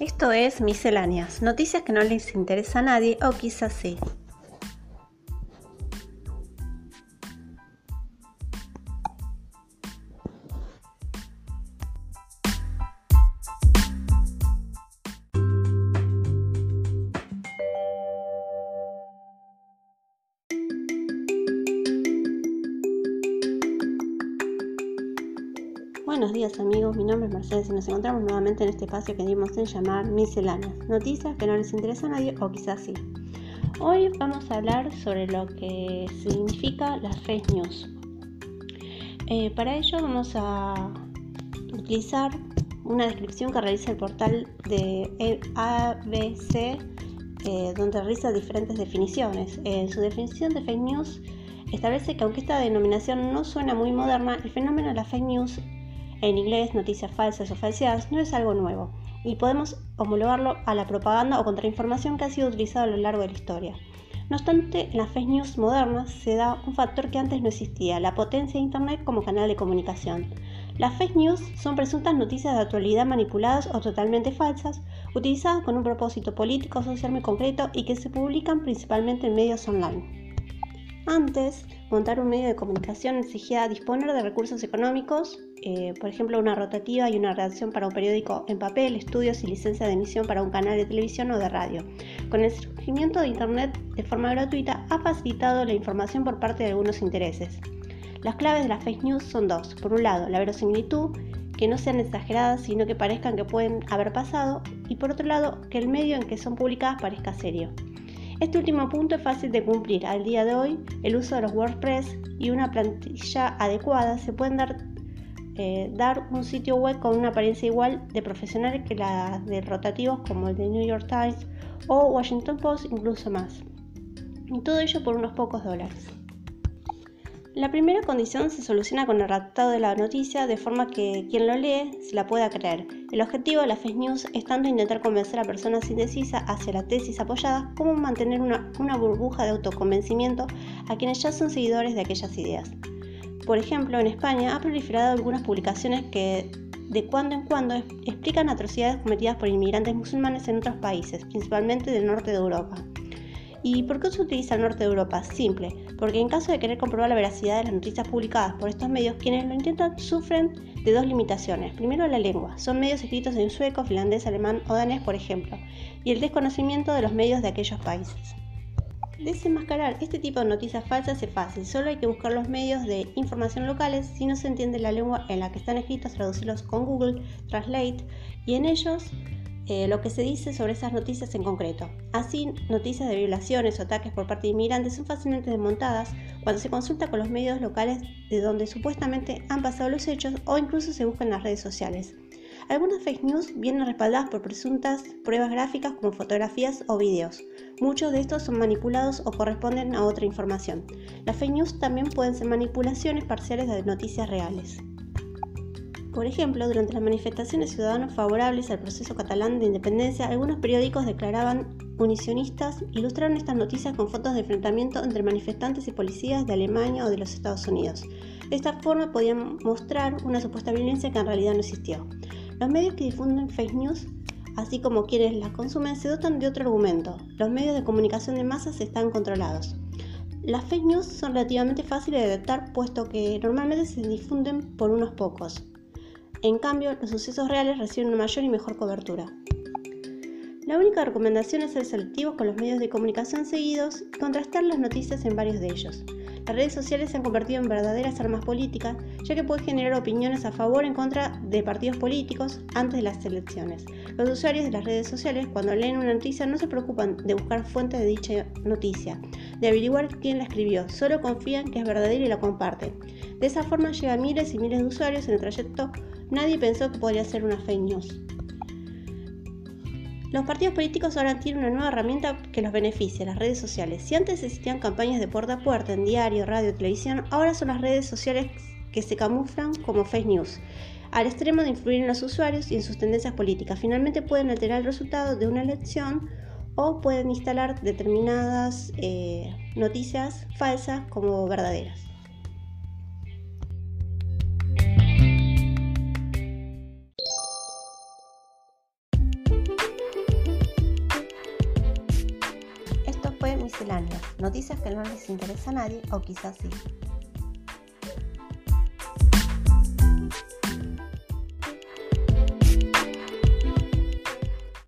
Esto es Misceláneas, noticias que no les interesa a nadie o quizás sí. Buenos días amigos, mi nombre es Mercedes y nos encontramos nuevamente en este espacio que dimos en llamar Misceláneas, noticias que no les interesa a nadie o quizás sí. Hoy vamos a hablar sobre lo que significa las fake news. Eh, para ello vamos a utilizar una descripción que realiza el portal de ABC, eh, donde realiza diferentes definiciones. En su definición de fake news establece que aunque esta denominación no suena muy moderna, el fenómeno de las fake news en inglés noticias falsas o falseadas, no es algo nuevo y podemos homologarlo a la propaganda o contrainformación que ha sido utilizada a lo largo de la historia. No obstante, en las fake news modernas se da un factor que antes no existía, la potencia de Internet como canal de comunicación. Las fake news son presuntas noticias de actualidad manipuladas o totalmente falsas, utilizadas con un propósito político o social muy concreto y que se publican principalmente en medios online. Antes, montar un medio de comunicación exigía disponer de recursos económicos, eh, por ejemplo una rotativa y una redacción para un periódico en papel, estudios y licencia de emisión para un canal de televisión o de radio. Con el surgimiento de Internet de forma gratuita ha facilitado la información por parte de algunos intereses. Las claves de las fake news son dos. Por un lado, la verosimilitud, que no sean exageradas, sino que parezcan que pueden haber pasado, y por otro lado, que el medio en que son publicadas parezca serio. Este último punto es fácil de cumplir. Al día de hoy, el uso de los WordPress y una plantilla adecuada se pueden dar, eh, un sitio web con una apariencia igual de profesional que la de rotativos como el de New York Times o Washington Post, incluso más. Y todo ello por unos pocos dólares. La primera condición se soluciona con el redactado de la noticia de forma que quien lo lee se la pueda creer. El objetivo de la fake news es tanto intentar convencer a personas indecisas hacia la tesis apoyada como mantener una, una burbuja de autoconvencimiento a quienes ya son seguidores de aquellas ideas. Por ejemplo, en España ha proliferado algunas publicaciones que de cuando en cuando explican atrocidades cometidas por inmigrantes musulmanes en otros países, principalmente del norte de Europa. ¿Y por qué se utiliza el norte de Europa? Simple, porque en caso de querer comprobar la veracidad de las noticias publicadas por estos medios, quienes lo intentan sufren de dos limitaciones. Primero, la lengua. Son medios escritos en sueco, finlandés, alemán o danés, por ejemplo, y el desconocimiento de los medios de aquellos países. Desenmascarar este tipo de noticias falsas es fácil, solo hay que buscar los medios de información locales, si no se entiende la lengua en la que están escritos, traducirlos con Google Translate y en ellos eh, lo que se dice sobre esas noticias en concreto. Así, noticias de violaciones o ataques por parte de inmigrantes son fácilmente desmontadas cuando se consulta con los medios locales de donde supuestamente han pasado los hechos o incluso se buscan en las redes sociales. Algunas fake news vienen respaldadas por presuntas pruebas gráficas como fotografías o videos. Muchos de estos son manipulados o corresponden a otra información. Las fake news también pueden ser manipulaciones parciales de noticias reales. Por ejemplo, durante las manifestaciones ciudadanos favorables al proceso catalán de independencia, algunos periódicos declaraban unicionistas ilustraron estas noticias con fotos de enfrentamiento entre manifestantes y policías de Alemania o de los Estados Unidos. De esta forma podían mostrar una supuesta violencia que en realidad no existió. Los medios que difunden fake news, así como quienes las consumen, se dotan de otro argumento. Los medios de comunicación de masas están controlados. Las fake news son relativamente fáciles de detectar puesto que normalmente se difunden por unos pocos. En cambio, los sucesos reales reciben una mayor y mejor cobertura. La única recomendación es ser selectivos con los medios de comunicación seguidos y contrastar las noticias en varios de ellos. Las redes sociales se han convertido en verdaderas armas políticas, ya que pueden generar opiniones a favor o en contra de partidos políticos antes de las elecciones. Los usuarios de las redes sociales, cuando leen una noticia, no se preocupan de buscar fuentes de dicha noticia, de averiguar quién la escribió, solo confían que es verdadera y la comparten. De esa forma llega miles y miles de usuarios en el trayecto Nadie pensó que podría ser una fake news. Los partidos políticos ahora tienen una nueva herramienta que los beneficia, las redes sociales. Si antes existían campañas de puerta a puerta en diario, radio, televisión, ahora son las redes sociales que se camuflan como fake news, al extremo de influir en los usuarios y en sus tendencias políticas. Finalmente pueden alterar el resultado de una elección o pueden instalar determinadas eh, noticias falsas como verdaderas. Esto fue Miscelánea, noticias que no les interesa a nadie o quizás sí.